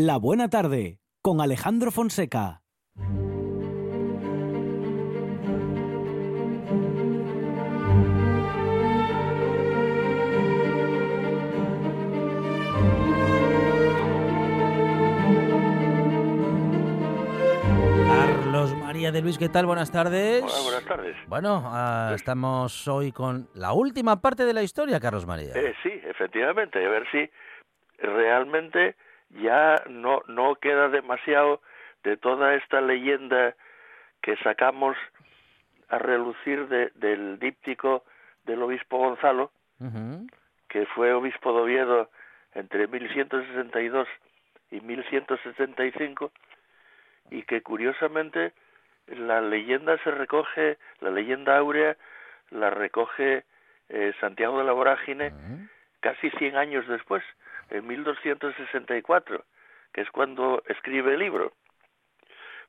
La Buena Tarde con Alejandro Fonseca. Carlos María de Luis, ¿qué tal? Buenas tardes. Hola, buenas tardes. Bueno, ah, estamos hoy con la última parte de la historia, Carlos María. Eh, sí, efectivamente, a ver si realmente ya no, no queda demasiado de toda esta leyenda que sacamos a relucir de- del díptico del obispo Gonzalo, que fue obispo de Oviedo entre 1162 y 1175, y que curiosamente la leyenda se recoge, la leyenda áurea la recoge eh, Santiago de la Vorágine casi 100 años después, en 1264, que es cuando escribe el libro.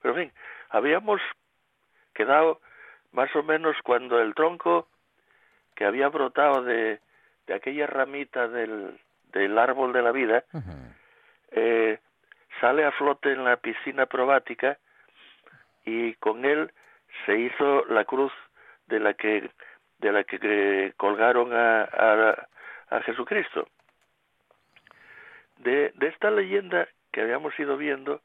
Pero en fin, habíamos quedado más o menos cuando el tronco que había brotado de, de aquella ramita del, del árbol de la vida eh, sale a flote en la piscina probática y con él se hizo la cruz de la que de la que eh, colgaron a, a, a Jesucristo. De, de esta leyenda que habíamos ido viendo,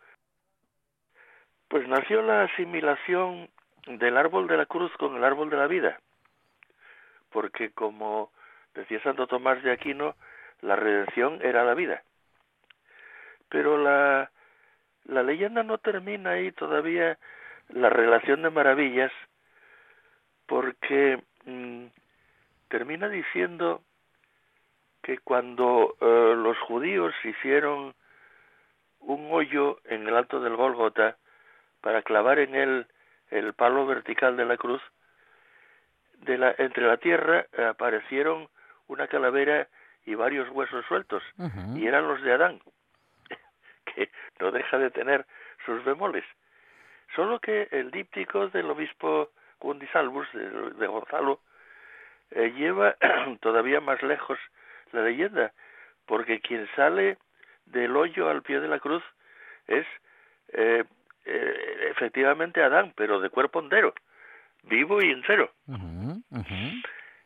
pues nació la asimilación del árbol de la cruz con el árbol de la vida, porque como decía Santo Tomás de Aquino, la redención era la vida. Pero la, la leyenda no termina ahí todavía la relación de maravillas, porque mm, termina diciendo que cuando eh, los judíos hicieron un hoyo en el alto del Gólgota para clavar en él el palo vertical de la cruz, de la, entre la tierra eh, aparecieron una calavera y varios huesos sueltos, y eran los de Adán, que no deja de tener sus bemoles. Solo que el díptico del obispo Gundisalvus, de, de Gonzalo, eh, lleva todavía más lejos la leyenda, porque quien sale del hoyo al pie de la cruz es eh, eh, efectivamente Adán, pero de cuerpo entero, vivo y entero.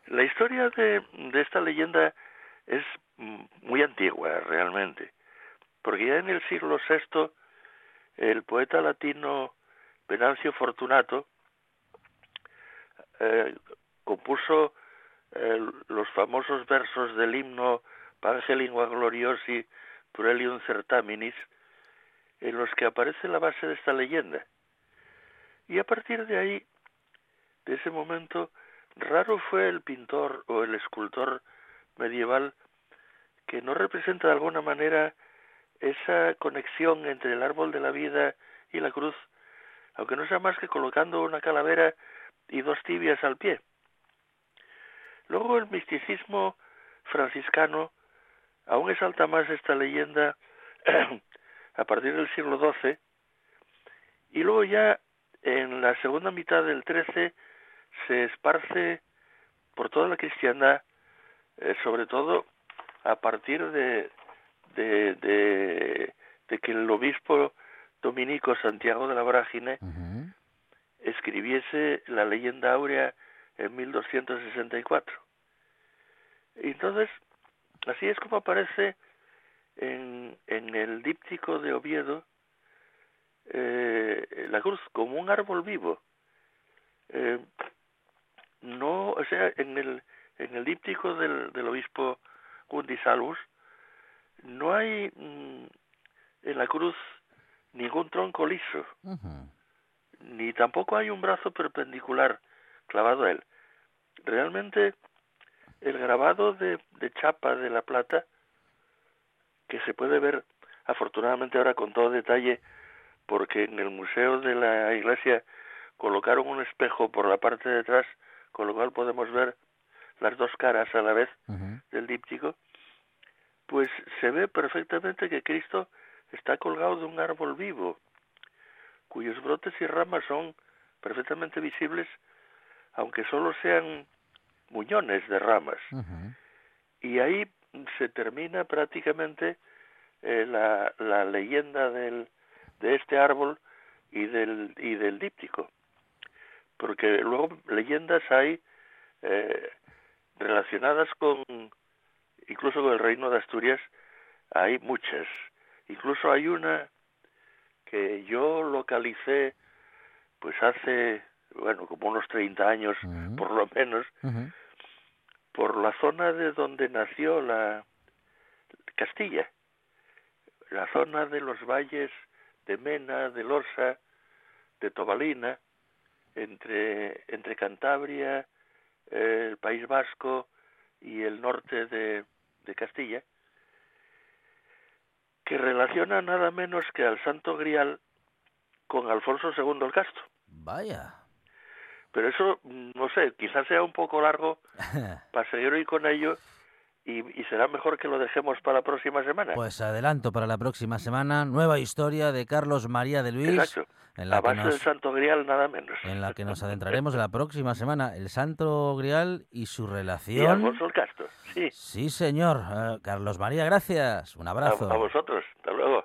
La historia de, de esta leyenda es muy antigua realmente, porque ya en el siglo VI el poeta latino Venancio Fortunato eh, compuso eh, los famosos versos del himno Pange lingua gloriosi Purelium Certaminis, en los que aparece la base de esta leyenda. Y a partir de ahí, de ese momento, raro fue el pintor o el escultor medieval que no representa de alguna manera esa conexión entre el árbol de la vida y la cruz, aunque no sea más que colocando una calavera y dos tibias al pie. Luego el misticismo franciscano aún exalta más esta leyenda a partir del siglo XII y luego ya en la segunda mitad del XIII se esparce por toda la cristiandad, eh, sobre todo a partir de, de, de, de que el obispo dominico Santiago de la Vorágine escribiese la leyenda áurea en 1264. Y entonces, así es como aparece en, en el díptico de Oviedo eh, la cruz como un árbol vivo. Eh, no, o sea, en el, en el díptico del, del obispo Gundisalvus no hay mm, en la cruz ningún tronco liso ni tampoco hay un brazo perpendicular clavado a él. Realmente el grabado de, de chapa de la plata, que se puede ver afortunadamente ahora con todo detalle, porque en el museo de la iglesia colocaron un espejo por la parte de atrás, con lo cual podemos ver las dos caras a la vez del díptico, pues se ve perfectamente que Cristo está colgado de un árbol vivo, cuyos brotes y ramas son perfectamente visibles, aunque solo sean muñones de ramas. Y ahí se termina prácticamente eh, la, la, leyenda del, de este árbol y del, y del díptico. Porque luego leyendas hay eh, relacionadas con, incluso con el reino de Asturias, hay muchas. Incluso hay una que yo localicé pues hace, bueno, como unos 30 años por lo menos, por la zona de donde nació la Castilla, la zona de los valles de Mena, de Lorsa, de Tobalina, entre, entre Cantabria, el País Vasco y el norte de, de Castilla, que relaciona nada menos que al Santo Grial con Alfonso II el Casto. Vaya. Pero eso, no sé, quizás sea un poco largo para seguir hoy con ello y, será mejor que lo dejemos para la próxima semana. Pues adelanto para la próxima semana, nueva historia de Carlos María de Luis. Exacto. En la, base del Santo Grial, nada menos. En la que nos adentraremos la próxima semana, el Santo Grial y su relación. Y Alfonso el Castro, sí. Sí, señor. Eh, Carlos María, gracias. Un abrazo. a vosotros. Hasta luego.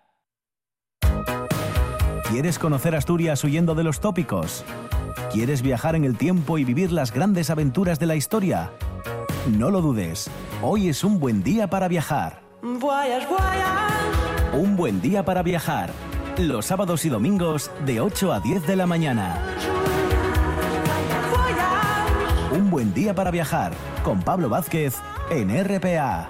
¿Quieres conocer Asturias huyendo de los tópicos? ¿Quieres viajar en el tiempo y vivir las grandes aventuras de la historia? No lo dudes, hoy es un buen día para viajar. Un buen día para viajar. Los sábados y domingos de 8 a 10 de la mañana. Un buen día para viajar con Pablo Vázquez en RPA.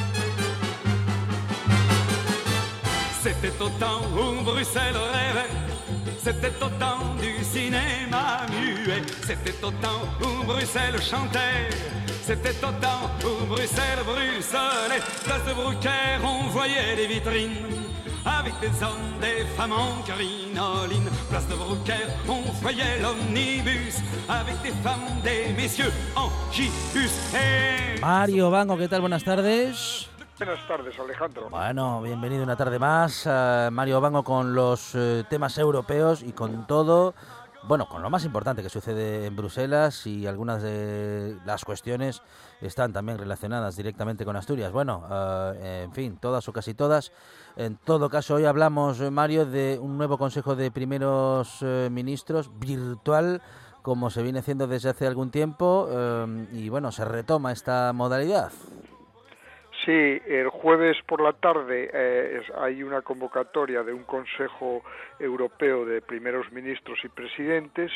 C'était au temps où Bruxelles rêvait, c'était au temps du cinéma muet, c'était au temps où Bruxelles chantait, c'était au temps où Bruxelles bruxelait, place de Brucker on voyait des vitrines. Avec des hommes, des femmes en crinoline Place de Brucker, on voyait l'omnibus Avec des femmes, des messieurs en gibus. Mario Bango, ¿qué tal? Buenas tardes. Buenas tardes, Alejandro. Bueno, bienvenido una tarde más. Uh, Mario Bango con los uh, temas europeos y con todo, bueno, con lo más importante que sucede en Bruselas y algunas de las cuestiones están también relacionadas directamente con Asturias. Bueno, uh, en fin, todas o casi todas. En todo caso, hoy hablamos, Mario, de un nuevo Consejo de Primeros Ministros virtual como se viene haciendo desde hace algún tiempo y bueno, se retoma esta modalidad. Sí, el jueves por la tarde eh, hay una convocatoria de un Consejo Europeo de Primeros Ministros y Presidentes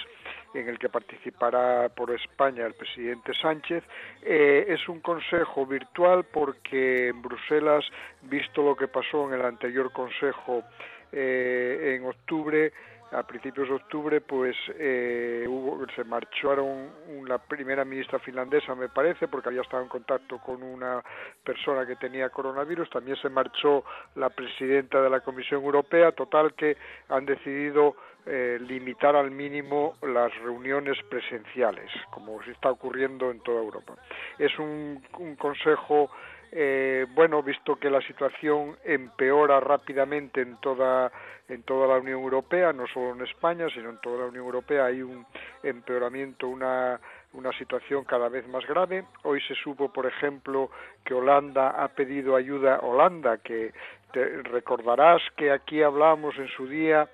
en el que participará por España el presidente Sánchez. Eh, es un consejo virtual porque en Bruselas, visto lo que pasó en el anterior Consejo eh, en octubre, a principios de octubre pues eh, hubo, se marcharon la primera ministra finlandesa me parece porque había estado en contacto con una persona que tenía coronavirus. También se marchó la presidenta de la Comisión Europea. Total que han decidido eh, limitar al mínimo las reuniones presenciales como se está ocurriendo en toda Europa. Es un, un consejo eh, bueno, visto que la situación empeora rápidamente en toda en toda la Unión Europea, no solo en España, sino en toda la Unión Europea hay un empeoramiento, una una situación cada vez más grave. Hoy se supo, por ejemplo, que Holanda ha pedido ayuda. Holanda, que te recordarás que aquí hablamos en su día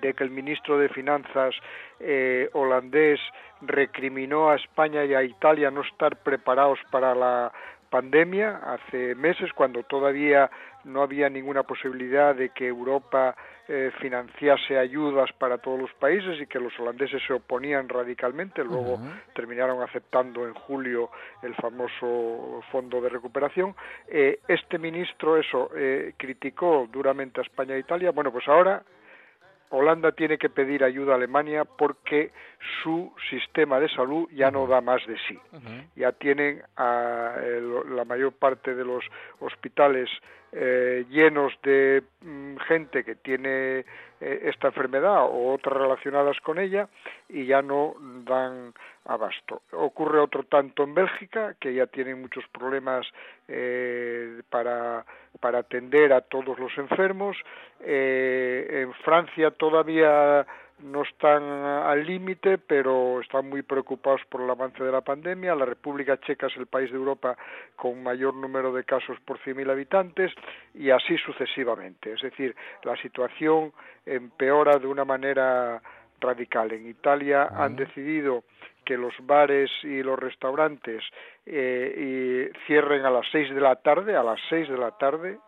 de que el ministro de Finanzas eh, holandés recriminó a España y a Italia no estar preparados para la pandemia, hace meses, cuando todavía no había ninguna posibilidad de que Europa eh, financiase ayudas para todos los países y que los holandeses se oponían radicalmente. Luego terminaron aceptando en julio el famoso fondo de recuperación. Eh, este ministro eso eh, criticó duramente a España e Italia. Bueno, pues ahora Holanda tiene que pedir ayuda a Alemania porque su sistema de salud ya no da más de sí. Ya tienen a la mayor parte de los hospitales eh, llenos de mm, gente que tiene eh, esta enfermedad o otras relacionadas con ella y ya no dan abasto. Ocurre otro tanto en Bélgica, que ya tienen muchos problemas eh, para, para atender a todos los enfermos. en Francia todavía no están al límite, pero están muy preocupados por el avance de la pandemia. La República Checa es el país de Europa con mayor número de casos por 100.000 habitantes y así sucesivamente. Es decir, la situación empeora de una manera radical. En Italia han decidido que los bares y los restaurantes eh, cierren a las seis de la tarde, a las seis de la tarde,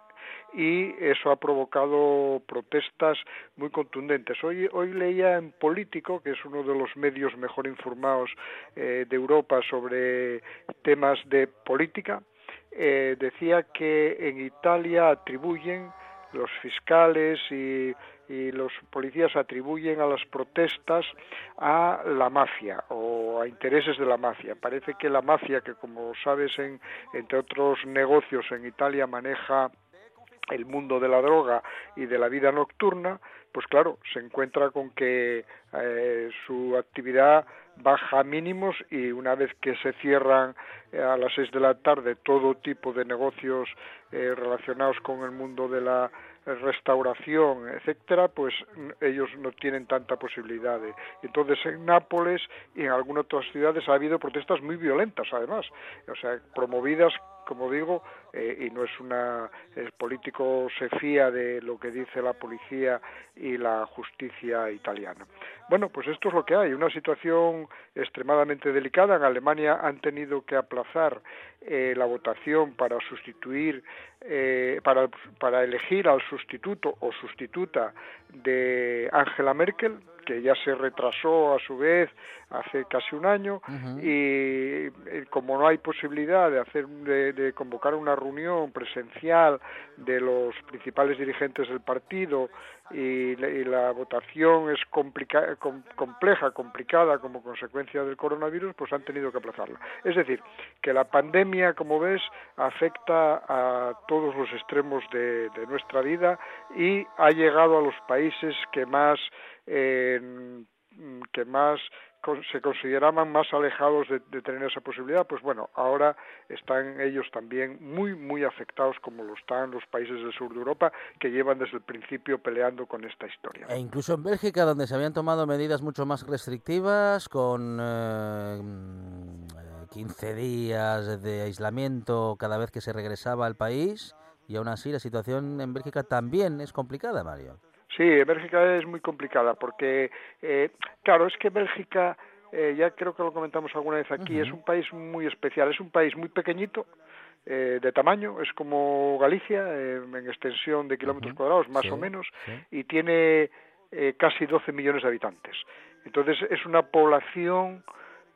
y eso ha provocado protestas muy contundentes. Hoy, hoy leía en Político, que es uno de los medios mejor informados eh, de Europa sobre temas de política, eh, decía que en Italia atribuyen los fiscales y, y, los policías atribuyen a las protestas a la mafia o a intereses de la mafia. Parece que la mafia, que como sabes, en, entre otros negocios en Italia maneja el mundo de la droga y de la vida nocturna, pues claro, se encuentra con que eh, su actividad baja a mínimos y una vez que se cierran eh, a las seis de la tarde todo tipo de negocios eh, relacionados con el mundo de la restauración, etcétera, pues ellos no tienen tanta posibilidad. Entonces en Nápoles y en algunas otras ciudades ha habido protestas muy violentas, además, o sea, promovidas como digo, eh, y no es una. El político se fía de lo que dice la policía y la justicia italiana. Bueno, pues esto es lo que hay, una situación extremadamente delicada. En Alemania han tenido que aplazar eh, la votación para sustituir, eh, para, para elegir al sustituto o sustituta de Angela Merkel, que ya se retrasó a su vez hace casi un año y, como no hay posibilidad de hacer de, convocar una reunión presencial de los principales dirigentes del partido y, la votación es compleja, complicada como consecuencia del coronavirus, pues han tenido que aplazarla. Es decir, que la pandemia, como ves, afecta a todos los extremos de nuestra vida y ha llegado a los países que más que más se consideraban más alejados de, tener esa posibilidad, pues bueno, ahora están ellos también muy, muy afectados como lo están los países del sur de Europa que llevan desde el principio peleando con esta historia. E incluso en Bélgica, donde se habían tomado medidas mucho más restrictivas, con eh, 15 días de aislamiento cada vez que se regresaba al país, y aún así la situación en Bélgica también es complicada, Mario. Sí, Bélgica es muy complicada porque, eh, claro, es que Bélgica, eh, ya creo que lo comentamos alguna vez aquí, es un país muy especial, es un país muy pequeñito, eh, de tamaño, es como Galicia, en extensión de kilómetros cuadrados, más o menos, y tiene casi 12 millones de habitantes. Entonces es una población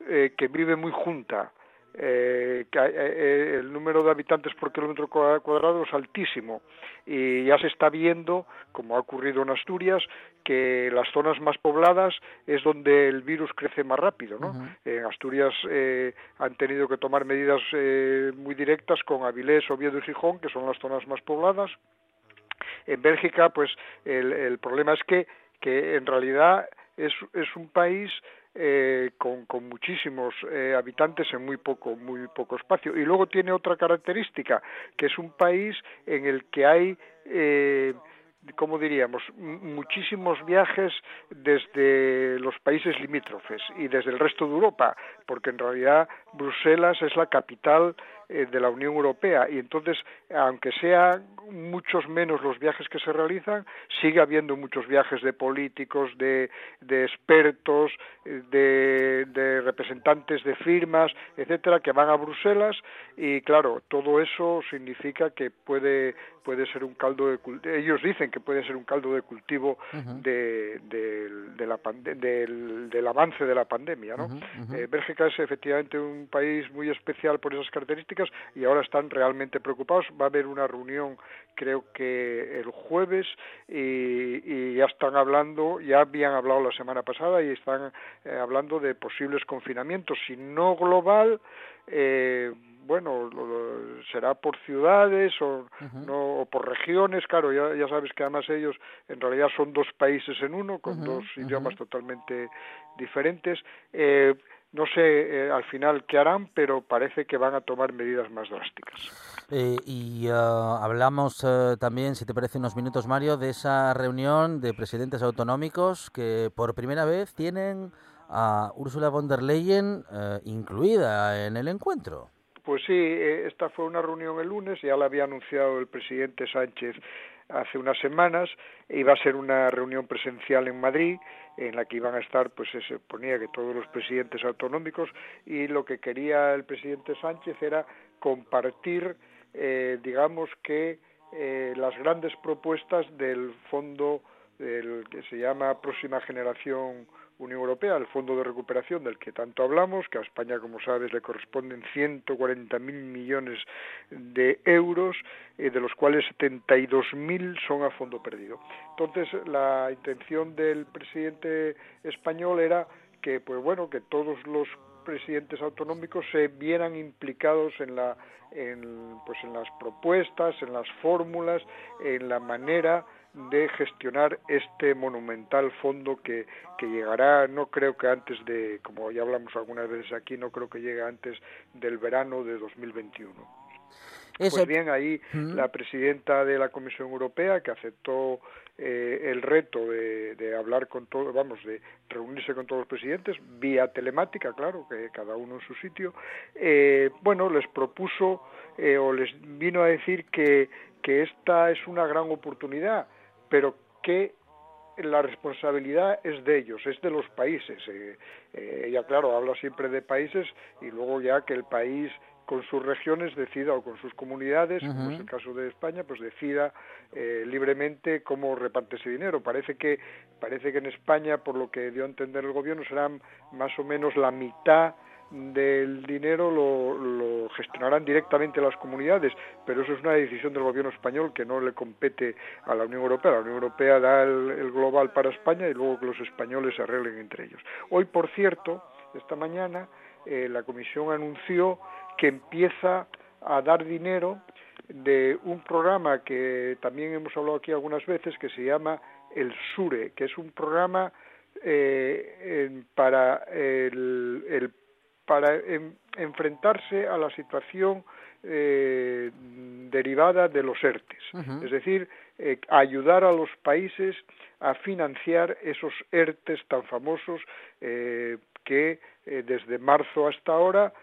que vive muy junta, eh, que, eh, eh, el número de habitantes por kilómetro cuadrado es altísimo y ya se está viendo, como ha ocurrido en Asturias, que las zonas más pobladas es donde el virus crece más rápido. ¿no? En Asturias eh, han tenido que tomar medidas muy directas con Avilés, Oviedo y Gijón, que son las zonas más pobladas. En Bélgica, pues el, el problema es que, que en realidad es, es un país eh, con, con, muchísimos eh, habitantes en muy poco, muy poco espacio. Y luego tiene otra característica, que es un país en el que hay eh, ¿cómo diríamos?, muchísimos viajes desde los países limítrofes y desde el resto de Europa, porque en realidad Bruselas es la capital eh, de la Unión Europea. Y entonces, aunque sean muchos menos los viajes que se realizan, sigue habiendo muchos viajes de políticos, de, de expertos, de, de representantes de firmas, etcétera, que van a Bruselas. Y claro, todo eso significa que puede puede ser un caldo de ellos dicen que puede ser un caldo de cultivo de, de, la del, del, avance de la pandemia ¿no? Eh, Bélgica es efectivamente un país muy especial por esas características y ahora están realmente preocupados. Va a haber una reunión creo que el jueves y, ya están hablando ya habían hablado la semana pasada y están eh, hablando de posibles confinamientos. Si no global eh, bueno, será por ciudades o, no, por regiones, claro, ya, ya sabes que además ellos en realidad son dos países en uno, con dos idiomas totalmente diferentes. Eh, no sé eh, al final qué harán, pero parece que van a tomar medidas más drásticas. Eh, y ah, hablamos también, si te parece unos minutos, Mario, de esa reunión de presidentes autonómicos que por primera vez tienen a Ursula von der Leyen incluida en el encuentro. Pues sí, eh, esta fue una reunión el lunes, ya la había anunciado el presidente Sánchez hace unas semanas, iba a ser una reunión presencial en Madrid, en la que iban a estar, pues se suponía que todos los presidentes autonómicos, y lo que quería el presidente Sánchez era compartir, eh, digamos que, eh, las grandes propuestas del fondo del que se llama Próxima Generación Unión Europea, el Fondo de Recuperación del que tanto hablamos, que a España, como sabes, le corresponden 140.000 millones de euros, eh, de los cuales 72.000 son a fondo perdido. Entonces, la intención del presidente español era que, pues bueno, que todos los presidentes autonómicos se vieran implicados en la en, pues en las propuestas, en las fórmulas, en la manera de gestionar este monumental fondo que, que llegará, no creo que antes de, como ya hablamos algunas veces aquí, no creo que llegue antes del verano de 2021. Pues bien, ahí la presidenta de la Comisión Europea, que aceptó eh, el reto de, de, hablar con todos, vamos, de reunirse con todos los presidentes, vía telemática, claro, que cada uno en su sitio, eh, bueno, les propuso eh, o les vino a decir que, que esta es una gran oportunidad pero que la responsabilidad es de ellos, es de los países. Eh, eh, ella, claro, habla siempre de países y luego ya que el país con sus regiones decida o con sus comunidades, como es el caso de España, pues decida eh, libremente cómo reparte ese dinero. Parece que parece que en España, por lo que dio a entender el gobierno, serán más o menos la mitad del dinero lo, gestionarán directamente las comunidades, pero eso es una decisión del gobierno español que no le compete a la Unión Europea. La Unión Europea da el, global para España y luego que los españoles se arreglen entre ellos. Hoy, por cierto, esta mañana, eh, la Comisión anunció que empieza a dar dinero de un programa que también hemos hablado aquí algunas veces, que se llama el SURE, que es un programa eh, para el para enfrentarse a la situación eh, derivada de los ERTES, es decir, eh, ayudar a los países a financiar esos ERTES tan famosos eh, que desde marzo hasta ahora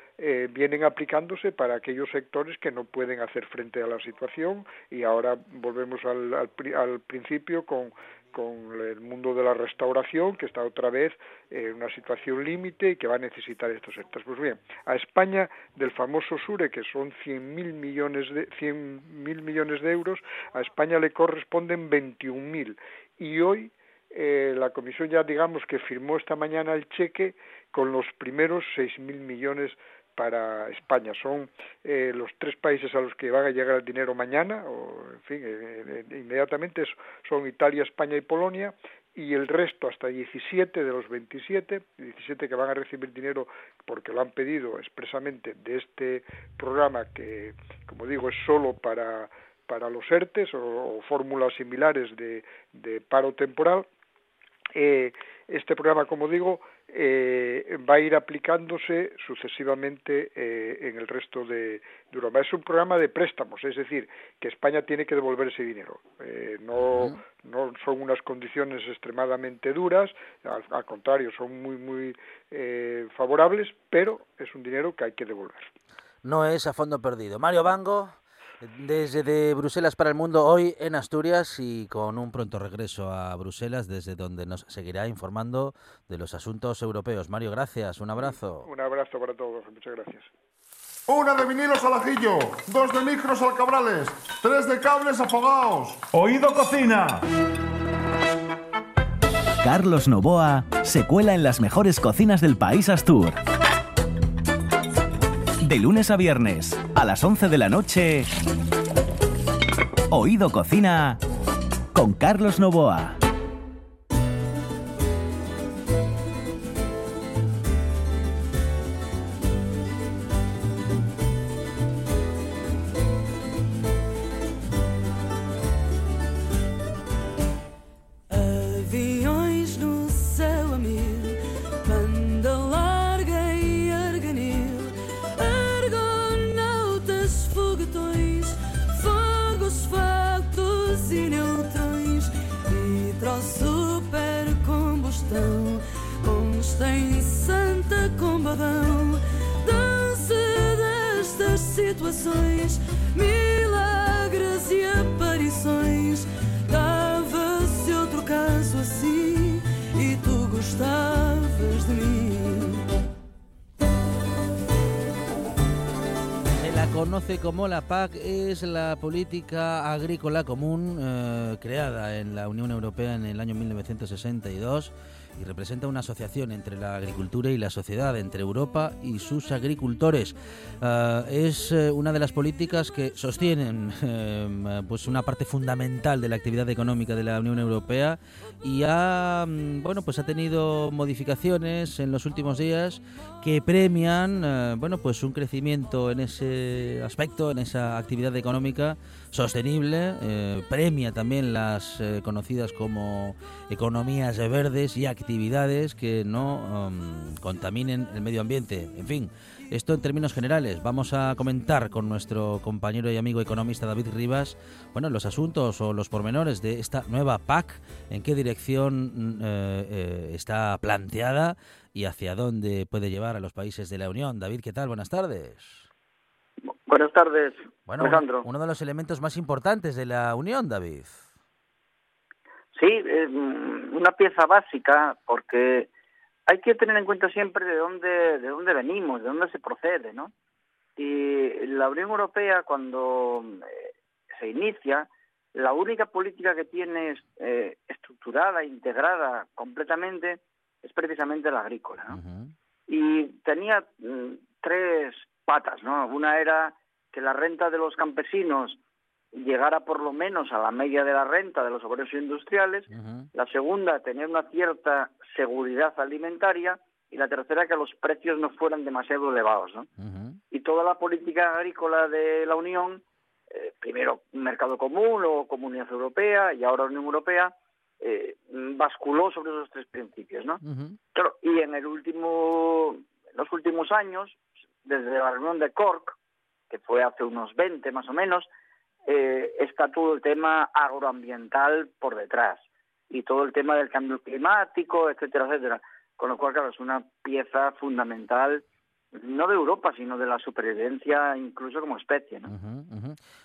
vienen aplicándose para aquellos sectores que no pueden hacer frente a la situación. Y ahora volvemos al, al principio con con el mundo de la restauración, que está otra vez en una situación límite y que va a necesitar estos sectores. Pues bien, a España, del famoso SURE, que son 100.000 millones de, 100 mil millones de euros, a España le corresponden 21.000. Y hoy eh, la Comisión ya, digamos, que firmó esta mañana el cheque con los primeros 6.000 millones para España. Son eh, los tres países a los que van a llegar el dinero mañana, o en fin, eh, eh, inmediatamente son Italia, España y Polonia, y el resto, hasta 17 de los 27, 17 que van a recibir dinero porque lo han pedido expresamente de este programa que, como digo, es solo para, para los ERTES o, fórmulas similares de, de paro temporal. este programa, como digo, eh, va a ir aplicándose sucesivamente eh, en el resto de, Europa. Es un programa de préstamos, es decir, que España tiene que devolver ese dinero. Eh, no, no son unas condiciones extremadamente duras, al, contrario, son muy, muy favorables, pero es un dinero que hay que devolver. no es a fondo perdido. Mario Bango, desde Bruselas para el mundo, hoy en Asturias y con un pronto regreso a Bruselas, desde donde nos seguirá informando de los asuntos europeos. Mario, gracias, un abrazo. Un abrazo para todos, muchas gracias. Una de vinilos al ajillo, dos de micros al cabrales, tres de cables afogados. Oído cocina. Carlos Novoa se cuela en las mejores cocinas del país Astur. De lunes a viernes, a las 11 de la noche, Oído Cocina con Carlos Novoa. Conoce como la PAC, es la política agrícola común eh, creada en la Unión Europea en el año 1962 y representa una asociación entre la agricultura y la sociedad, entre Europa y sus agricultores. Ah, es eh, una de las políticas que sostienen eh, pues una parte fundamental de la actividad económica de la Unión Europea y ha mm, bueno pues ha tenido modificaciones en los últimos días que premian eh, bueno pues un crecimiento en ese aspecto en esa actividad económica sostenible eh, premia también las eh, conocidas como economías verdes y actividades que no um, contaminen el medio ambiente. En fin esto en términos generales. Vamos a comentar con nuestro compañero y amigo economista David Rivas, bueno, los asuntos o los pormenores de esta nueva PAC, en qué dirección eh, eh, está planteada y hacia dónde puede llevar a los países de la Unión. David, ¿qué tal? Buenas tardes. Buenas tardes, Bueno, Alejandro. uno de los elementos más importantes de la Unión, David. Sí, eh, mm, una pieza básica porque hay que tener en cuenta siempre de dónde de dónde venimos, de dónde se procede, ¿no? Y la Unión Europea cuando eh, se inicia, la única política que tiene eh, estructurada, integrada completamente es precisamente la agrícola, ¿no? y tenía mm, tres patas, ¿no? Una era que la renta de los campesinos llegara por lo menos a la media de la renta de los obreros industriales, la segunda, tener una cierta seguridad alimentaria y la tercera, que los precios no fueran demasiado elevados, ¿no? Y toda la política agrícola de la Unión, eh, primero mercado común, luego Comunidad Europea y ahora Unión Europea, eh, basculó sobre esos tres principios, ¿no? Y en el último, en los últimos años, desde la reunión de Cork, que fue hace unos 20 más o menos, eh, está todo el tema agroambiental por detrás y todo el tema del cambio climático, etcétera, etcétera. Con lo cual, claro, es una pieza fundamental no de Europa, sino de la supervivencia incluso como especie, ¿no?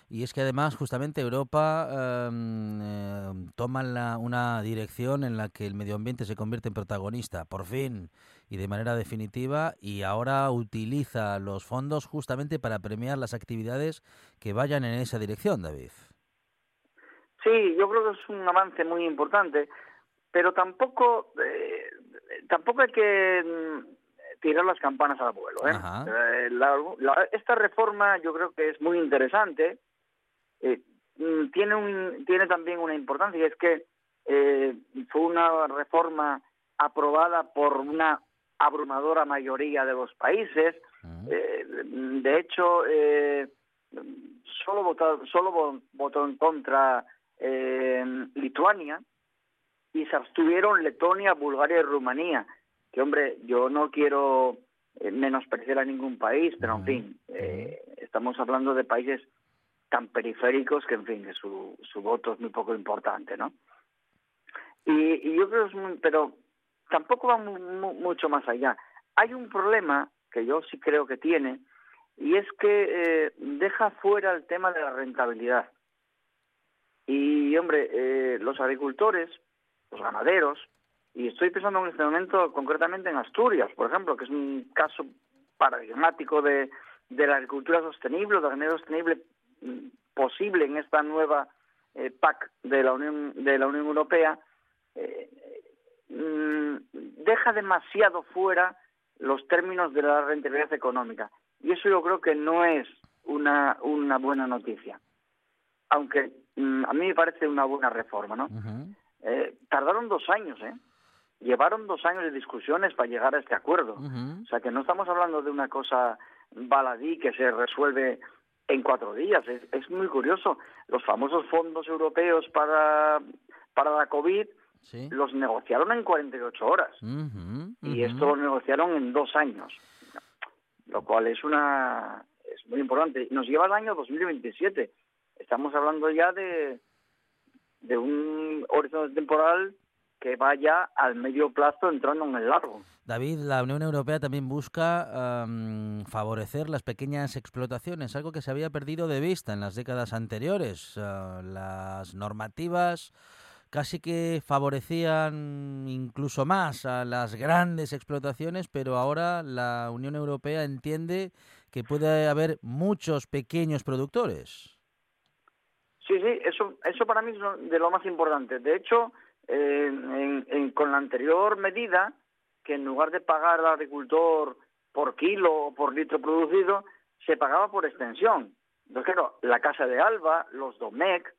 Y es que además justamente Europa em, em, toma la- una dirección en la que el medio ambiente se convierte en protagonista, por fin y de manera definitiva, y ahora utiliza los fondos justamente para premiar las actividades que vayan en esa dirección, David. Sí, yo creo que es un avance muy importante, pero tampoco eh, tampoco hay que mm, tirar las campanas al vuelo. ¿eh? Eh, la- la- esta reforma yo creo que es muy interesante. eh, mm, tiene un tiene también una importancia y es que eh, fue una reforma aprobada por una abrumadora mayoría de los países. Eh, de hecho, eh, solo votó, solo vo- votó en contra eh, Lituania y se abstuvieron Letonia, Bulgaria y Rumanía. Que, hombre, yo no quiero eh, menospreciar a ningún país, pero, en fin, eh, estamos hablando de países tan periféricos que, en fin, que su, su voto es muy poco importante, ¿no? Y, y yo creo que es muy, pero tampoco va mu- mu- mucho más allá. Hay un problema que yo sí creo que tiene, y es que eh, deja fuera el tema de la rentabilidad. Y, hombre, eh, los agricultores, los ganaderos, y estoy pensando en este momento concretamente en Asturias, por ejemplo, que es un caso paradigmático de, de la agricultura sostenible, de la agricultura sostenible mm, posible en esta nueva eh, PAC de la Unión de la Unión Europea, eh, mm, deja demasiado fuera los términos de la rentabilidad económica. Y eso yo creo que no es una, una buena noticia. Aunque mm, a mí me parece una buena reforma, ¿no? Eh, tardaron dos años, ¿eh? Llevaron dos años de discusiones para llegar a este acuerdo. O sea que no estamos hablando de una cosa baladí que se resuelve en cuatro días. Es, muy curioso. Los famosos fondos europeos para, para la COVID los negociaron en 48 horas. Y esto lo negociaron en dos años. Lo cual es una es muy importante. Nos lleva al año 2027. Estamos hablando ya de, de un horizonte temporal que vaya al medio plazo entrando en el largo. David, la Unión Europea también busca favorecer las pequeñas explotaciones, algo que se había perdido de vista en las décadas anteriores. Ah, las normativas casi que favorecían incluso más a las grandes explotaciones, pero ahora la Unión Europea entiende que puede haber muchos pequeños productores. Sí, sí, eso, eso para mí es de lo más importante. De hecho, en, con la anterior medida, que en lugar de pagar al agricultor por kilo o por litro producido, se pagaba por extensión. Entonces, claro, la Casa de Alba, los Domec, eh,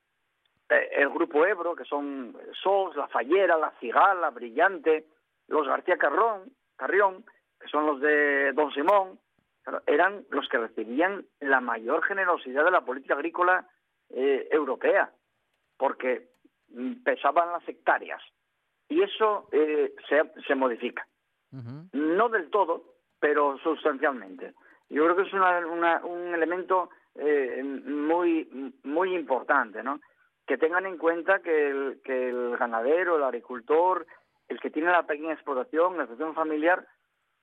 el Grupo Ebro, que son SOS, La Fallera, La Cigala, Brillante, los García Carrón, Carrión, que son los de Don Simón, eran los que recibían la mayor generosidad de la política agrícola eh, europea, porque pesaban las hectáreas. Y eso eh, se, se, modifica. No del todo, pero sustancialmente. Yo creo que es una, un elemento eh, muy, muy importante, ¿no? Que tengan en cuenta que el, que el ganadero, el agricultor, el que tiene la pequeña explotación, la explotación familiar,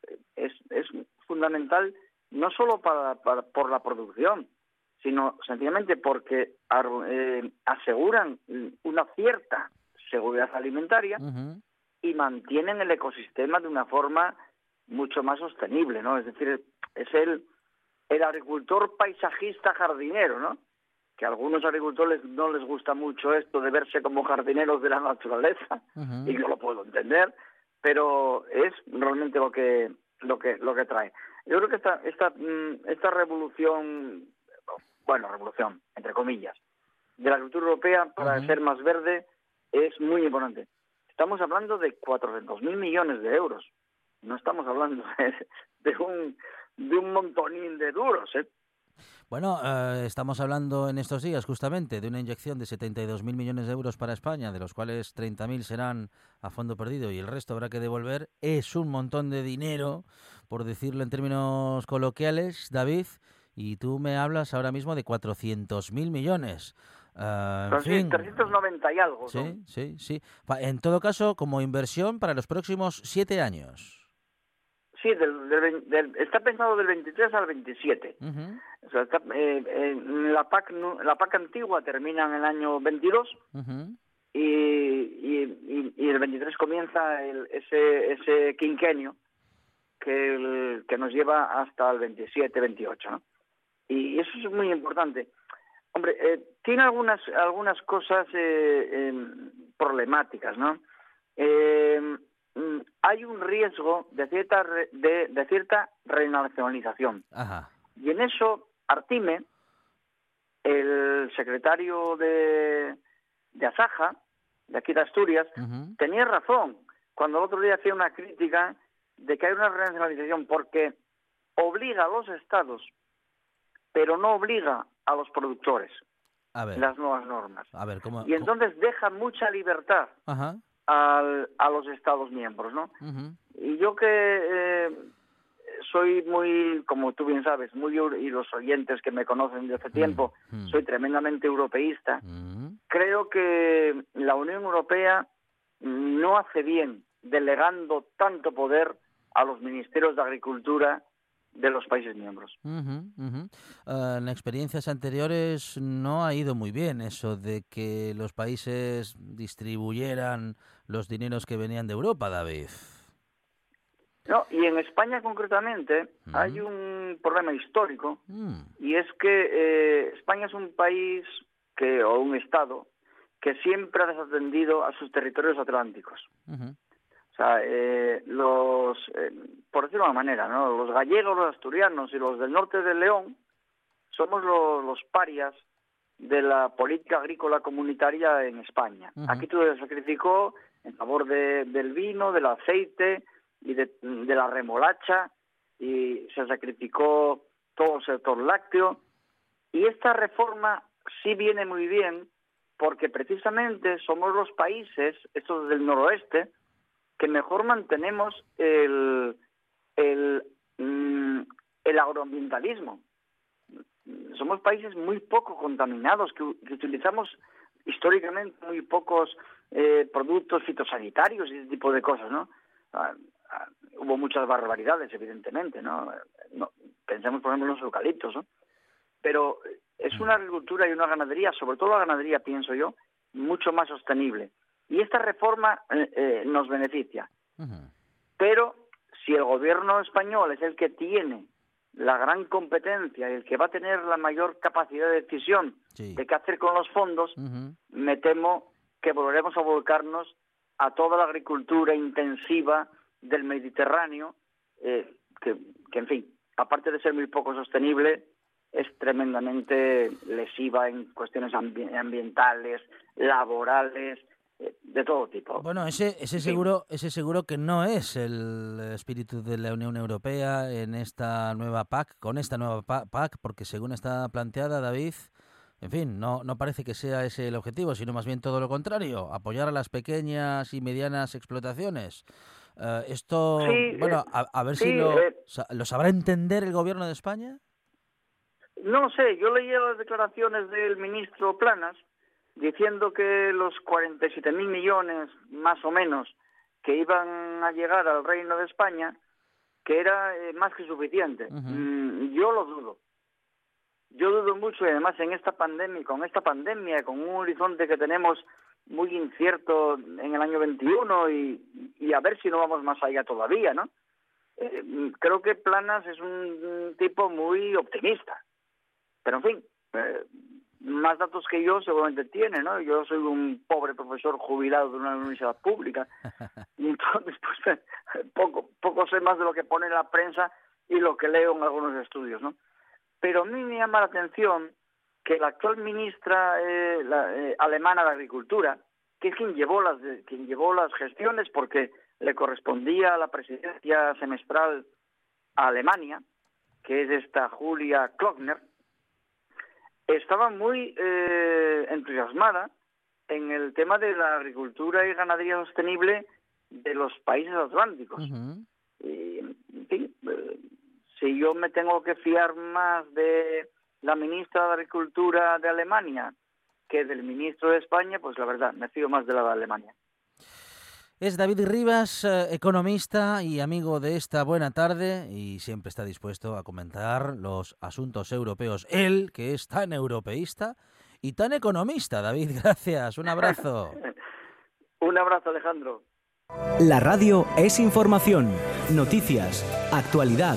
eh, es, es fundamental no solo para, para, por la producción, sino sencillamente porque eh, aseguran una cierta seguridad alimentaria y mantienen el ecosistema de una forma mucho más sostenible, ¿no? Es decir, es el, el agricultor paisajista jardinero, ¿no? Que a algunos agricultores no les gusta mucho esto de verse como jardineros de la naturaleza, y yo lo puedo entender, pero es realmente lo que lo que lo que trae. Yo creo que esta esta mm, esta revolución bueno, revolución, entre comillas, de la agricultura europea para ser más verde es muy importante. Estamos hablando de 400.000 millones de euros. No estamos hablando de, un, de un montonín de duros, ¿eh? Bueno, eh, estamos hablando en estos días justamente de una inyección de 72.000 millones de euros para España, de los cuales 30.000 serán a fondo perdido y el resto habrá que devolver. Es un montón de dinero, por decirlo en términos coloquiales, David, y tú me hablas ahora mismo de 400.000 millones. Uh, en fin. 390 y algo. Sí, sí, sí. En todo caso, como inversión para los próximos siete años. Sí, está pensado del 23 al 27. O sea, eh, la, PAC, la PAC antigua termina en el año 22 y, y, y, el 23 comienza el, ese, ese quinquenio que, el, que nos lleva hasta el 27, 28. ¿no? Y eso es muy importante. Hombre, eh, tiene algunas algunas cosas eh, em, problemáticas, ¿no? Em, mm, hay un riesgo de cierta de, de cierta renacionalización. Y en eso Artime, el secretario de, de Asaja, de aquí de Asturias, tenía razón cuando el otro día hacía una crítica de que hay una renacionalización porque obliga a los estados pero no obliga a los productores las nuevas normas. y entonces deja mucha libertad Al, a los Estados miembros, ¿no? Y yo que eh, soy muy, como tú bien sabes, muy y los oyentes que me conocen de hace tiempo, soy tremendamente europeísta. Creo que la Unión Europea no hace bien delegando tanto poder a los ministerios de Agricultura de los países miembros. Ujú, ujú. Ah, en experiencias anteriores no ha ido muy bien eso de que los países distribuyeran los dineros que venían de Europa, David. No, y en España concretamente hay un problema histórico Mm, y es que eh, España es un país que o un estado que siempre ha desatendido a sus territorios atlánticos. O sea, eh, los, eh, por decirlo de una manera, ¿no? los gallegos, los asturianos y los del norte de León somos lo- los parias de la política agrícola comunitaria en España. Aquí todo se sacrificó en favor de- del vino, del aceite y de, la remolacha y se sacrificó todo el sector lácteo. Y esta reforma sí viene muy bien porque precisamente somos los países, estos del noroeste, que mejor mantenemos el, el, mm, el agroambientalismo. Somos países muy poco contaminados, que, que utilizamos históricamente muy pocos eh, productos fitosanitarios y ese tipo de cosas, ¿no? Hubo muchas barbaridades, evidentemente, ¿no? no pensemos, por ejemplo, en los eucaliptos, ¿no? Pero es una agricultura y una ganadería, sobre todo la ganadería, pienso yo, mucho más sostenible. Y esta reforma eh, eh, nos beneficia. Pero si el gobierno español es el que tiene la gran competencia y el que va a tener la mayor capacidad de decisión Sí. de qué hacer con los fondos, me temo que volveremos a volcarnos a toda la agricultura intensiva del Mediterráneo, eh, que, que, en fin, aparte de ser muy poco sostenible, es tremendamente lesiva en cuestiones ambi- ambientales, laborales, eh, de todo tipo. Bueno, ese, ese seguro, ese seguro que no es el espíritu de la Unión Europea en esta nueva PAC, con esta nueva pa- PAC, porque según está planteada, David, en fin, no, no parece que sea ese el objetivo, sino más bien todo lo contrario, apoyar a las pequeñas y medianas explotaciones. Eh, esto, Sí, bueno, eh, a, a ver sí, si lo, eh. lo sabrá entender el gobierno de España. No sé, yo leí las declaraciones del ministro Planas diciendo que los 47 mil millones, más o menos, que iban a llegar al Reino de España, que era eh, más que suficiente. Mm, yo lo dudo. Yo dudo mucho y además en esta pandemia, con esta pandemia, con un horizonte que tenemos muy incierto en el año 21 y, y a ver si no vamos más allá todavía, ¿no? Eh, creo que Planas es un, un tipo muy optimista. Pero en fin, eh, más datos que yo seguramente tiene, ¿no? Yo soy un pobre profesor jubilado de una universidad pública y entonces pues poco poco sé más de lo que pone en la prensa y lo que leo en algunos estudios, ¿no? Pero a mí me llama la atención que la actual ministra eh, la, eh, alemana de Agricultura, que es quien llevó las quien llevó las gestiones porque le correspondía la presidencia semestral a Alemania, que es esta Julia Klockner, estaba muy eh, entusiasmada en el tema de la agricultura y ganadería sostenible de los países atlánticos. Y, en fin, eh, si yo me tengo que fiar más de la ministra de Agricultura de Alemania que del ministro de España, pues la verdad, me fío más de la de Alemania. Es David Rivas, eh, economista y amigo de esta buena tarde y siempre está dispuesto a comentar los asuntos europeos. Él, que es tan europeísta y tan economista. David, gracias. Un abrazo. Un abrazo, Alejandro. La radio es información, noticias, actualidad.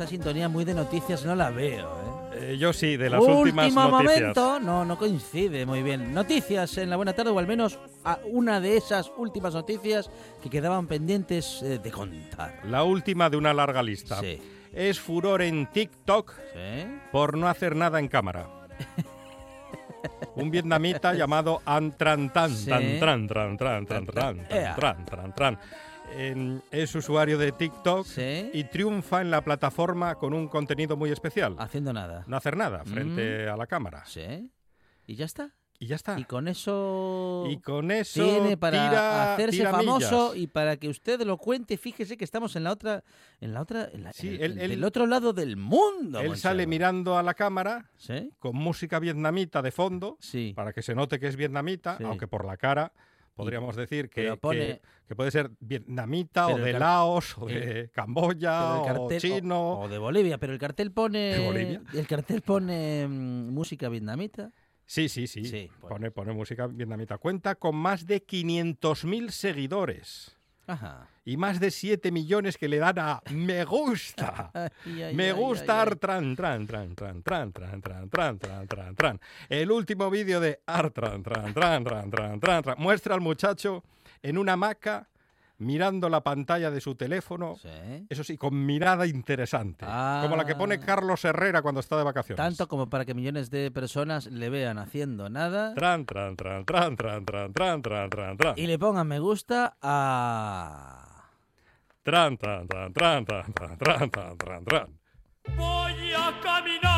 Esta sintonía muy de noticias no la veo. ¿eh? Eh, yo sí, de las últimas noticias. momento, no, no coincide muy bien. Noticias en la buena tarde, o al menos a una de esas últimas noticias que quedaban pendientes eh, de contar. La última de una larga lista. Sí. Es furor en TikTok ¿Sí? por no hacer nada en cámara. Un vietnamita llamado An Tran Tan. Tan Tran, Tran, Tran, Tran, Tran. Tran, Tran, Tran. Es usuario de TikTok y triunfa en la plataforma con un contenido muy especial. Haciendo nada. No hacer nada frente a la cámara. Sí. ¿Y ya está? Y ya está. Y con eso... Y con eso tiene para tira- hacerse tira famoso millas. y para que usted lo cuente, fíjese que estamos en la otra, en la otra, en la- Sí, en- él- del otro lado del mundo. Él sale mirando a la cámara ¿Sí? con música vietnamita de fondo para que se note que es vietnamita, Sí. aunque por la cara podríamos decir que, pone- que- que puede ser vietnamita o de Laos o el- de Camboya o chino. o, o de Bolivia, pero el cartel pone ¿De Bolivia? el cartel pone mm, música vietnamita. Sí, sí, sí. pone, pone música vietnamita. Cuenta con más de 500.000 seguidores. Ajá. Y más de 7 millones que le dan a me gusta. Ay, ay, me gusta. Artran, tran, tran, tran, tran, tran, tran, tran, tran, tran, tran. El último vídeo de Artran, tran, tran, tran, tran, tran, tran, muestra al muchacho en una hamaca mirando la pantalla de su teléfono, eso sí, con mirada interesante, como la que pone Carlos Herrera cuando está de vacaciones. Ah. Tanto como para que millones de personas le vean haciendo nada Tran, tran, tran, tran, tran, tran, tran, tran, tran, tran. y le pongan me gusta a Tran, tran, tran, tran, tran, tran, tran, tran, tran, tran. Voy a caminar,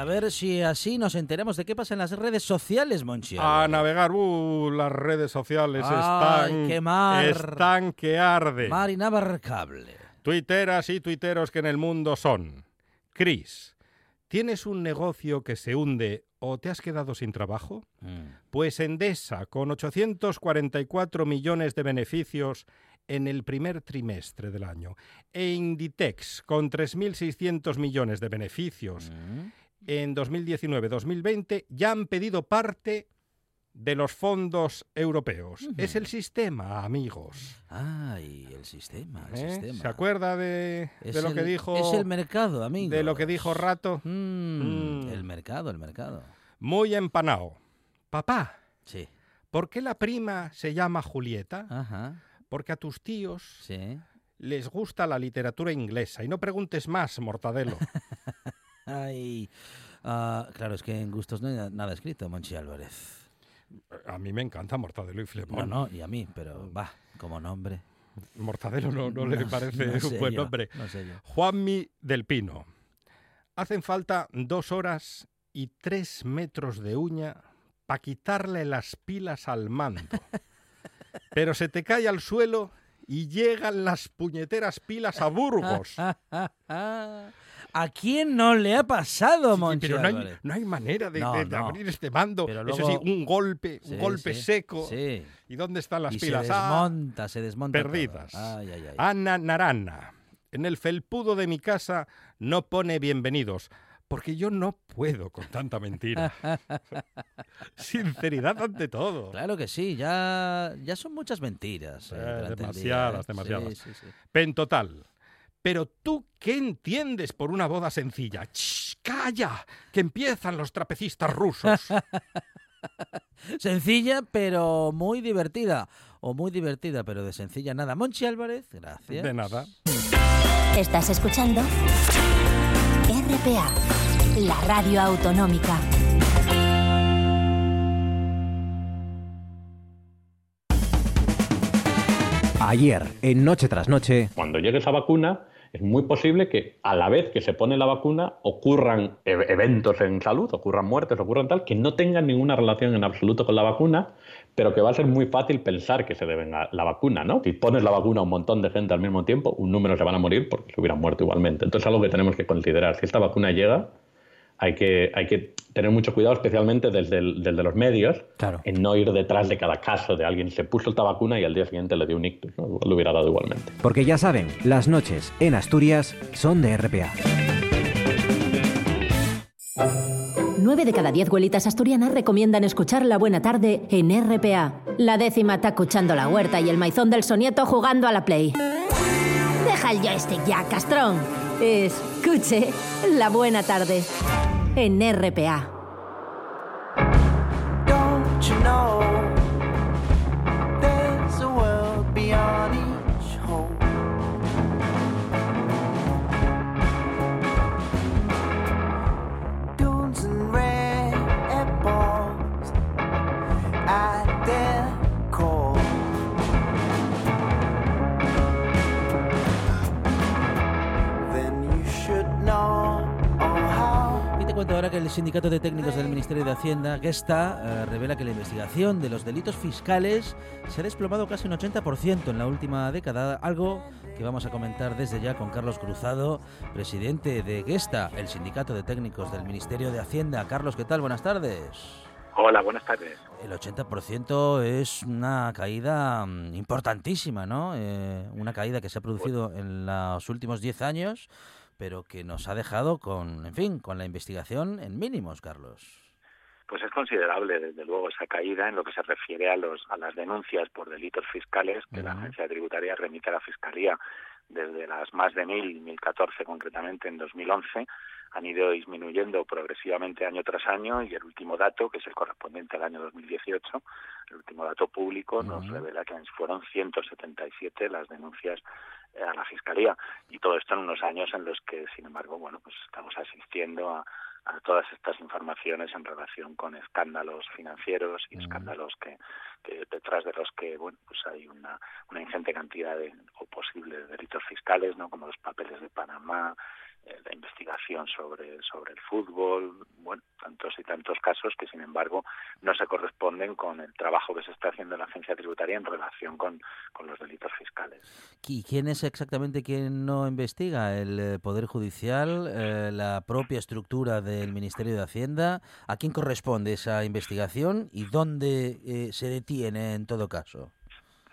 para ver si así nos enteramos de qué pasa en las redes sociales, Monchi. A navegar, uh, las redes sociales Ay, están, qué mar. están que arde. Mar inabarcable. Tuiteras y tuiteros que en el mundo son. Cris, ¿tienes un negocio que se hunde o te has quedado sin trabajo? Mm. Pues Endesa, con 844 millones de beneficios en el primer trimestre del año, e Inditex, con 3.600 millones de beneficios en 2019-2020, ya han pedido parte de los fondos europeos. Es el sistema, amigos. Ay, el sistema, el ¿Eh? sistema. ¿Se acuerda de, de lo que el- dijo? Es el mercado, amigo. De lo que dijo Rato. Mm, Mm. El mercado, el mercado. Muy empanado. Papá. Sí. ¿Por qué la prima se llama Julieta? Ajá. Porque a tus tíos Sí. les gusta la literatura inglesa. Y no preguntes más, Mortadelo. Ay, ah, claro, es que en gustos no hay na- nada escrito, Monchi Álvarez. A mí me encanta Mortadelo y No, Flemón. no, y a mí, pero va, como nombre. Mortadelo no, no le No- parece no sé un buen yo, nombre. no sé yo. Juanmi del Pino. Hacen falta dos horas y tres metros de uña para quitarle las pilas al manto. Pero se te cae al suelo y llegan las puñeteras pilas a Burgos. ¿A quién no le ha pasado, Sí, Monchi pero no hay, Álvarez? no hay manera de, No, de- de no. abrir este mando. Pero Eso luego- sí, un golpe, Sí, un golpe sí, seco. ¿Y dónde están las Y pilas? se Ah, desmonta, se desmonta perdidas. Ay, ay, ay. Ana Narana. En el felpudo de mi casa no pone bienvenidos, porque yo no puedo con tanta mentira. Sinceridad ante todo. Claro que sí, ya, ya son muchas mentiras. eh, Eh, día, demasiadas, ¿eh? demasiadas. Sí, sí, sí. Pentotal. Pero tú, ¿qué entiendes por una boda sencilla? ¡Shh! ¡Calla! Que empiezan los trapecistas rusos. Sencilla, pero muy divertida. O muy divertida, pero de sencilla nada. Monchi Álvarez, gracias. De nada. Estás escuchando RPA, la radio autonómica. Ayer, en Noche tras Noche, Cuando llegue esa vacuna, es muy posible que a la vez que se pone la vacuna ocurran e- eventos en salud, ocurran muertes, ocurran tal, que no tengan ninguna relación en absoluto con la vacuna, pero que va a ser muy fácil pensar que se deben a la vacuna, ¿no? Si pones la vacuna a un montón de gente al mismo tiempo, un número se van a morir porque se hubieran muerto igualmente. Entonces es algo que tenemos que considerar. Si esta vacuna llega, hay que, hay que tener mucho cuidado, especialmente desde, el- desde los medios, en no ir detrás de cada caso de alguien que se puso esta vacuna y al día siguiente le dio un ictus, ¿no? Lo hubiera dado igualmente. porque ya saben, las noches en Asturias son de RPA. Nueve de cada diez abuelitas asturianas recomiendan escuchar La Buena Tarde en RPA. La décima está escuchando la huerta y el maizón del sonieto jugando a la Play. Deja el joystick ya, castrón. Escuche La Buena Tarde en RPA. Que el Sindicato de Técnicos del Ministerio de Hacienda, Gesta, eh, revela que la investigación de los delitos fiscales se ha desplomado casi un 80% en la última década, algo que vamos a comentar desde ya con Carlos Cruzado, presidente de Gesta, el Sindicato de Técnicos del Ministerio de Hacienda. Carlos, ¿qué tal? Buenas tardes. Hola, buenas tardes. El 80% es una caída mm, importantísima, ¿no? Eh, una caída que se ha producido en los últimos 10 años, pero que nos ha dejado con, en fin, con la investigación en mínimos, Carlos. Pues es considerable, desde luego, esa caída en lo que se refiere a, los, a las denuncias por delitos fiscales que la agencia tributaria remite a la Fiscalía desde las más de mil, 1014 concretamente en 2011, han ido disminuyendo progresivamente año tras año y el último dato, que es el correspondiente al año 2018, el último dato público nos revela que fueron 177 las denuncias eh, a la Fiscalía. Y todo esto en unos años en los que, sin embargo, bueno, pues estamos asistiendo a, a todas estas informaciones en relación con escándalos financieros y escándalos que, que, detrás de los que bueno pues hay una, una ingente cantidad de o posibles delitos fiscales no como los papeles de Panamá la investigación sobre, sobre el fútbol, bueno, tantos y tantos casos que sin embargo no se corresponden con el trabajo que se está haciendo en la agencia tributaria en relación con, con los delitos fiscales. ¿Y quién es exactamente quien no investiga? ¿El eh, Poder Judicial? Eh, ¿La propia estructura del Ministerio de Hacienda? ¿A quién corresponde esa investigación y dónde se detiene en todo caso?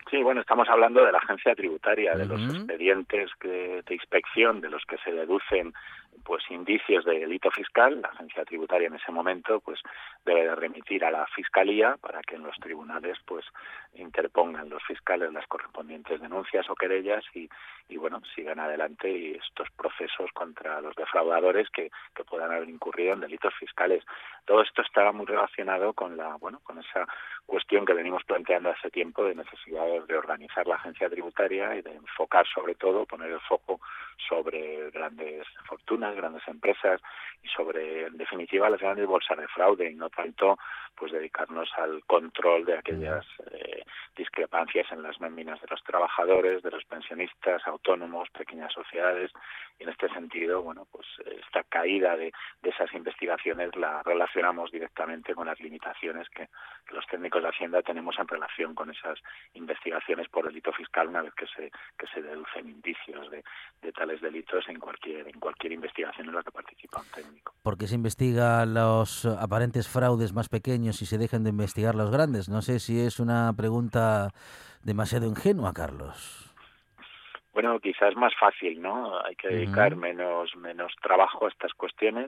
Sí, bueno, estamos hablando de la agencia tributaria, de los expedientes de inspección de los que se deducen pues indicios de delito fiscal, la agencia tributaria en ese momento pues debe de remitir a la fiscalía para que en los tribunales pues interpongan los fiscales las correspondientes denuncias o querellas y, y bueno sigan adelante estos procesos contra los defraudadores que, que puedan haber incurrido en delitos fiscales. Todo esto estaba muy relacionado con la bueno con esa cuestión que venimos planteando hace tiempo de necesidad de reorganizar la agencia tributaria y de enfocar sobre todo poner el foco sobre grandes fortunas grandes empresas y sobre, en definitiva, las grandes bolsas de fraude y no tanto pues dedicarnos al control de aquellas eh, discrepancias en las nóminas de los trabajadores, de los pensionistas, autónomos, pequeñas sociedades. Y en este sentido, bueno, pues esta caída de, de esas investigaciones la relacionamos directamente con las limitaciones que, los técnicos de Hacienda tenemos en relación con esas investigaciones por delito fiscal una vez que se, que se deducen indicios de, de tales delitos en cualquier, en cualquier investigación en la que participa un técnico. ¿Por qué se investiga los aparentes fraudes más pequeños y se dejan de investigar los grandes? No sé si es una pregunta demasiado ingenua, Carlos. Bueno, quizás más fácil, ¿no? Hay que dedicar menos menos trabajo a estas cuestiones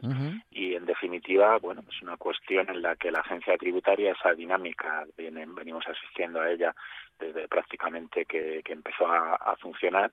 y, en definitiva, bueno, es una cuestión en la que la agencia tributaria, esa dinámica, vienen, venimos asistiendo a ella desde prácticamente que, que empezó a, a funcionar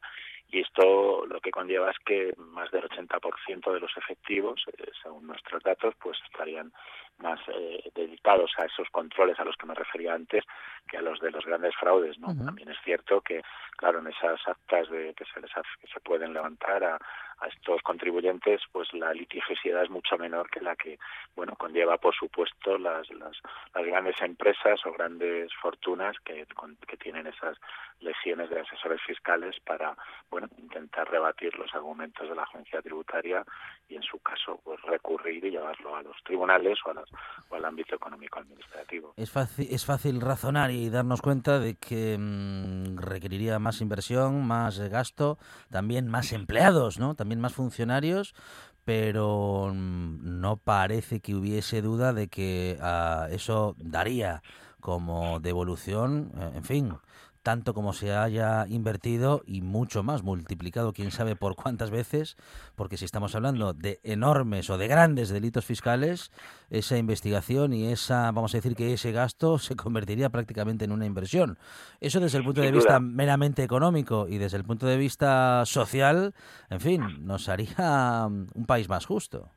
y esto lo que conlleva es que más del 80% de los efectivos, eh, según nuestros datos, pues estarían más eh, dedicados a esos controles a los que me refería antes que a los de los grandes fraudes, ¿no? También es cierto que, claro, en esas actas de que se les que se pueden levantar a, a estos contribuyentes, pues la litigiosidad es mucho menor que la que, bueno, conlleva, por supuesto, las, las, las grandes empresas o grandes fortunas que, que tienen esas lesiones de asesores fiscales para, bueno, intentar rebatir los argumentos de la agencia tributaria y, en su caso, pues recurrir y llevarlo a los tribunales o, a las, o al ámbito económico administrativo. Es fácil, es fácil razonar y darnos cuenta de que mm, requeriría más inversión, más gasto, también más empleados, ¿no? Más funcionarios, pero mm, no parece que hubiese duda de que ah, eso daría como devolución, eh, en fin, tanto como se haya invertido y mucho más, multiplicado quién sabe por cuántas veces, porque si estamos hablando de enormes o de grandes delitos fiscales, esa investigación y esa, vamos a decir que ese gasto se convertiría prácticamente en una inversión. Eso desde el punto de vista meramente económico y desde el punto de vista social, en fin, nos haría un país más justo.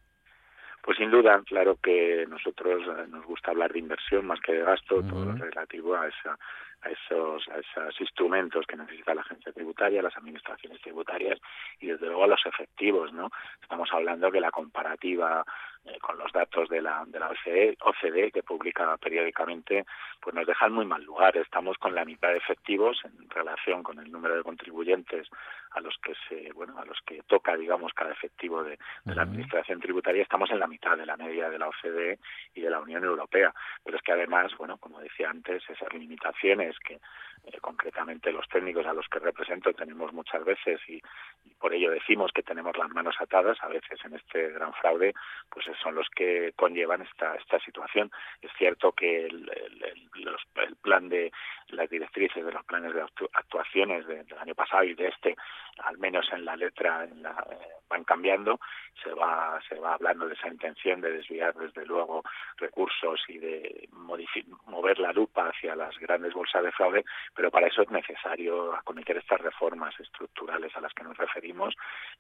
Pues sin duda, claro que nosotros eh, nos gusta hablar de inversión más que de gasto, todo lo relativo a esa a esos, a esos instrumentos que necesita la agencia tributaria, las administraciones tributarias y desde luego a los efectivos, ¿no? Estamos hablando que la comparativa eh, con los datos de la, de la OCDE, OCDE, que publica periódicamente, pues nos dejan muy mal lugar. Estamos con la mitad de efectivos en relación con el número de contribuyentes a los que se, bueno, a los que toca, digamos, cada efectivo de, la administración tributaria. Estamos en la mitad de la media de la OCDE y de la Unión Europea. Pero es que además, bueno, como decía antes, esas limitaciones que eh, concretamente los técnicos a los que represento tenemos muchas veces y, por ello decimos que tenemos las manos atadas a veces en este gran fraude, pues son los que conllevan esta, esta situación. Es cierto que el, plan de las directrices de los planes de actuaciones del año pasado y de este, al menos en la letra, eh, van cambiando. Se va, se va hablando de esa intención de desviar, desde luego, recursos y de mover la lupa hacia las grandes bolsas de fraude, pero para eso es necesario acometer estas reformas estructurales a las que nos referimos,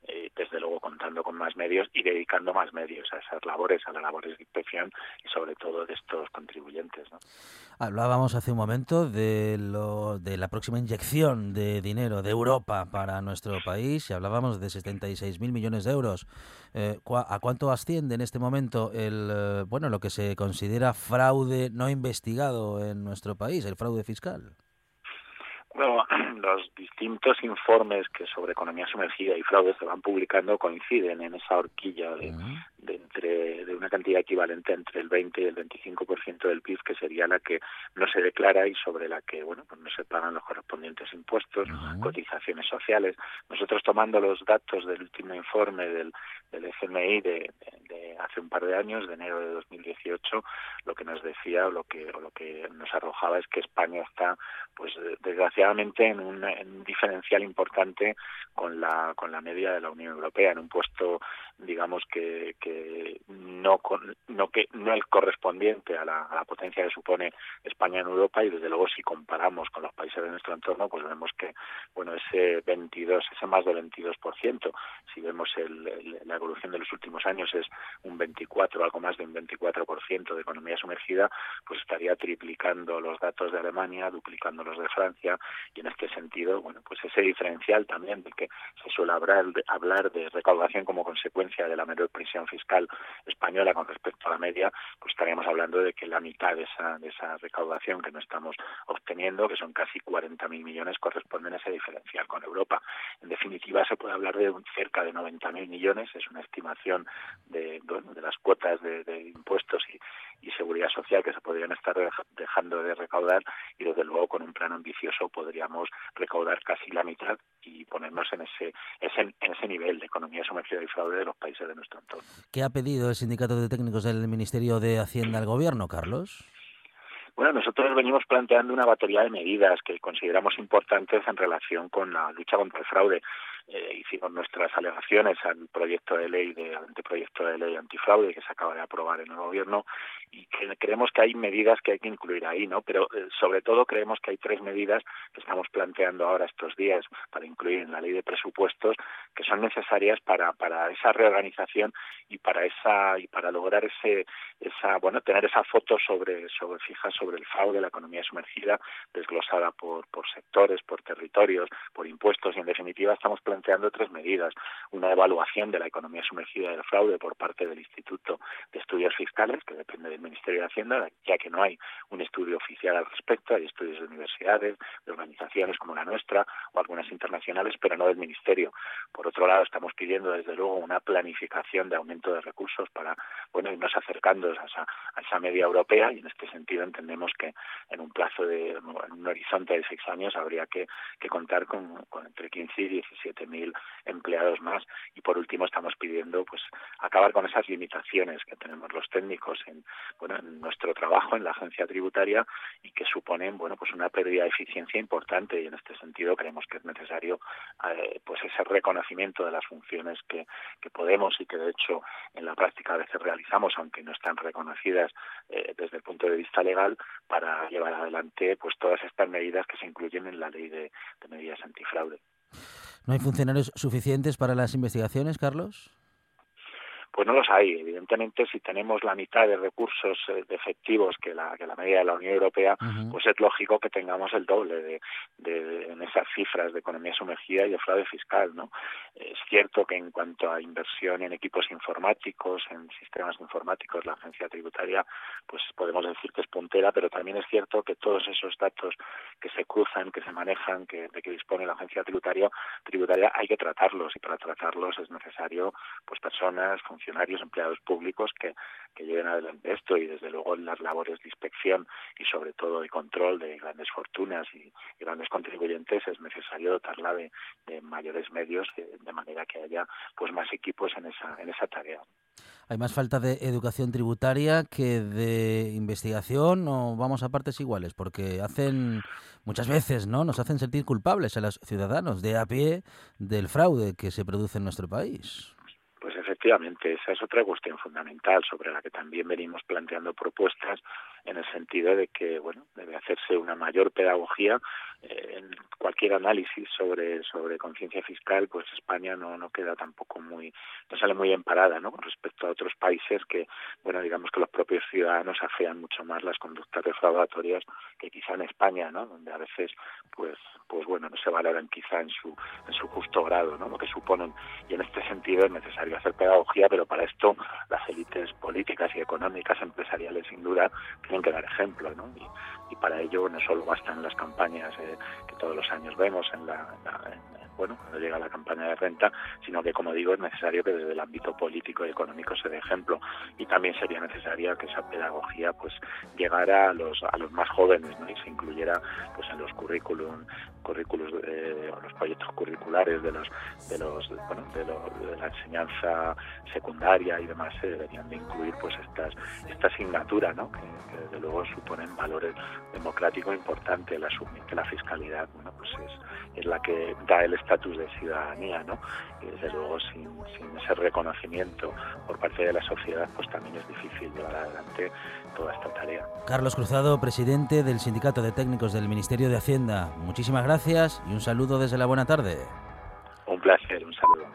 eh, desde luego contando con más medios y dedicando más medios a labores, a las labores de inspección y sobre todo de estos contribuyentes. ¿no? Hablábamos hace un momento de, lo, de la próxima inyección de dinero de Europa para nuestro país y hablábamos de 76.000 millones de euros. Eh, ¿A cuánto asciende en este momento el eh, bueno lo que se considera fraude no investigado en nuestro país, el fraude fiscal? Bueno, los distintos informes que sobre economía sumergida y fraude se van publicando coinciden en esa horquilla de, de entre de una cantidad equivalente entre el 20 y el 25% del PIB que sería la que no se declara y sobre la que bueno pues no se pagan los correspondientes impuestos cotizaciones sociales. Nosotros tomando los datos del último informe del, del FMI de, de, hace un par de años de enero de 2018 lo que nos decía o lo que o lo que nos arrojaba es que España está pues desgraciadamente en un, en un diferencial importante con la con la media de la Unión Europea en un puesto digamos que, que no no que no el correspondiente a la, a la, potencia que supone España en Europa y desde luego si comparamos con los países de nuestro entorno pues vemos que bueno ese 22 ese más del 22 si vemos el, la evolución de los últimos años es un 24 algo más de un 24 de economía sumergida pues estaría triplicando los datos de Alemania duplicando los de Francia y en este sentido bueno pues ese diferencial también de que se suele hablar hablar de recaudación como consecuencia de la menor presión fiscal española con respecto a la media, pues estaríamos hablando de que la mitad de esa, de esa recaudación que no estamos obteniendo, que son casi 40.000 millones, corresponden a ese diferencial con Europa. En definitiva, se puede hablar de cerca de 90.000 millones, es una estimación de, de las cuotas de impuestos y, y seguridad social que se podrían estar dejando de recaudar y desde luego con un plan ambicioso podríamos recaudar casi la mitad y ponernos en ese, ese en ese nivel de economía sumergida y fraude de los países de nuestro entorno. ¿Qué ha pedido el sindicato de técnicos del Ministerio de Hacienda al gobierno, Carlos? Bueno, nosotros venimos planteando una batería de medidas que consideramos importantes en relación con la lucha contra el fraude eh, hicimos nuestras alegaciones al proyecto de ley de anteproyecto de ley antifraude que se acaba de aprobar en el gobierno y que creemos que hay medidas que hay que incluir ahí, ¿no? Pero eh, sobre todo creemos que hay tres medidas que estamos planteando ahora estos días para incluir en la ley de presupuestos que son necesarias para para esa reorganización y para esa y para lograr ese esa bueno tener esa foto sobre sobre fija sobre el fraude, la economía sumergida desglosada por por sectores, por territorios, por impuestos y en definitiva estamos planteando planteando tres medidas. Una evaluación de la economía sumergida del fraude por parte del Instituto de Estudios Fiscales, que depende del Ministerio de Hacienda, ya que no hay un estudio oficial al respecto. Hay estudios de universidades, de organizaciones como la nuestra o algunas internacionales, pero no del Ministerio. Por otro lado, estamos pidiendo desde luego una planificación de aumento de recursos para bueno irnos acercando a esa, media europea y en este sentido entendemos que en un plazo de en un horizonte de seis años habría que, contar con, con entre 15 y 17 mil empleados más y por último estamos pidiendo pues acabar con esas limitaciones que tenemos los técnicos en bueno en nuestro trabajo en la agencia tributaria y que suponen bueno pues una pérdida de eficiencia importante y en este sentido creemos que es necesario eh, pues ese reconocimiento de las funciones que, que podemos y que de hecho en la práctica a veces realizamos aunque no están reconocidas eh, desde el punto de vista legal para llevar adelante pues todas estas medidas que se incluyen en la ley de medidas antifraude. ¿No hay funcionarios suficientes para las investigaciones, Carlos? Pues no los hay. Evidentemente, si tenemos la mitad de recursos eh, efectivos que la, que la media de la Unión Europea, pues es lógico que tengamos el doble de, de, en esas cifras de economía sumergida y de fraude fiscal, ¿no? Es cierto que en cuanto a inversión en equipos informáticos, en sistemas informáticos, la agencia tributaria, pues podemos decir que es puntera, pero también es cierto que todos esos datos que se cruzan, que se manejan, que, de que dispone la agencia tributaria, tributaria hay que tratarlos y para tratarlos es necesario pues personas, funcionarios, empleados públicos que, que lleven adelante esto y desde luego en las labores de inspección y sobre todo de control de grandes fortunas y, grandes contribuyentes es necesario dotarla de, mayores medios de, de manera que haya pues más equipos en esa en esa tarea. Hay más falta de educación tributaria que de investigación o vamos a partes iguales, porque hacen muchas veces, ¿no? Nos hacen sentir culpables a los ciudadanos de a pie del fraude que se produce en nuestro país. Efectivamente, esa es otra cuestión fundamental sobre la que también venimos planteando propuestas en el sentido de que, bueno, debe hacerse una mayor pedagogía en cualquier análisis sobre sobre conciencia fiscal, pues España no no queda tampoco muy no sale muy bien parada, ¿no? Con respecto a otros países que, bueno, digamos que los propios ciudadanos afean mucho más las conductas defraudatorias que quizá en España, ¿no? Donde a veces, pues pues bueno, no se valoran quizá en su en su justo grado, ¿no? Lo que suponen y en este sentido es necesario hacer pedagogía, pero para esto las élites políticas y económicas, empresariales, sin duda, tienen que dar ejemplo, ¿no? Y, y para ello no solo bastan las campañas eh, que todos los años vemos en la, bueno cuando llega la campaña de renta sino que como digo es necesario que desde el ámbito político y económico se dé ejemplo y también sería necesaria que esa pedagogía pues llegara a los a los más jóvenes ¿no? y se incluyera pues en los currículum currículos o los proyectos curriculares de los de los bueno de, lo, de la enseñanza secundaria y demás se deberían de incluir pues estas esta asignatura ¿no? que, que desde luego suponen valores democráticos importantes el asumir que la fiscalidad bueno pues es, es la que da el estatus de ciudadanía ¿no? y desde luego sin, sin ese reconocimiento por parte de la sociedad pues también es difícil llevar adelante toda esta tarea. Carlos Cruzado, presidente del Sindicato de Técnicos del Ministerio de Hacienda. Muchísimas gracias y un saludo desde la buena tarde. Un placer, un saludo.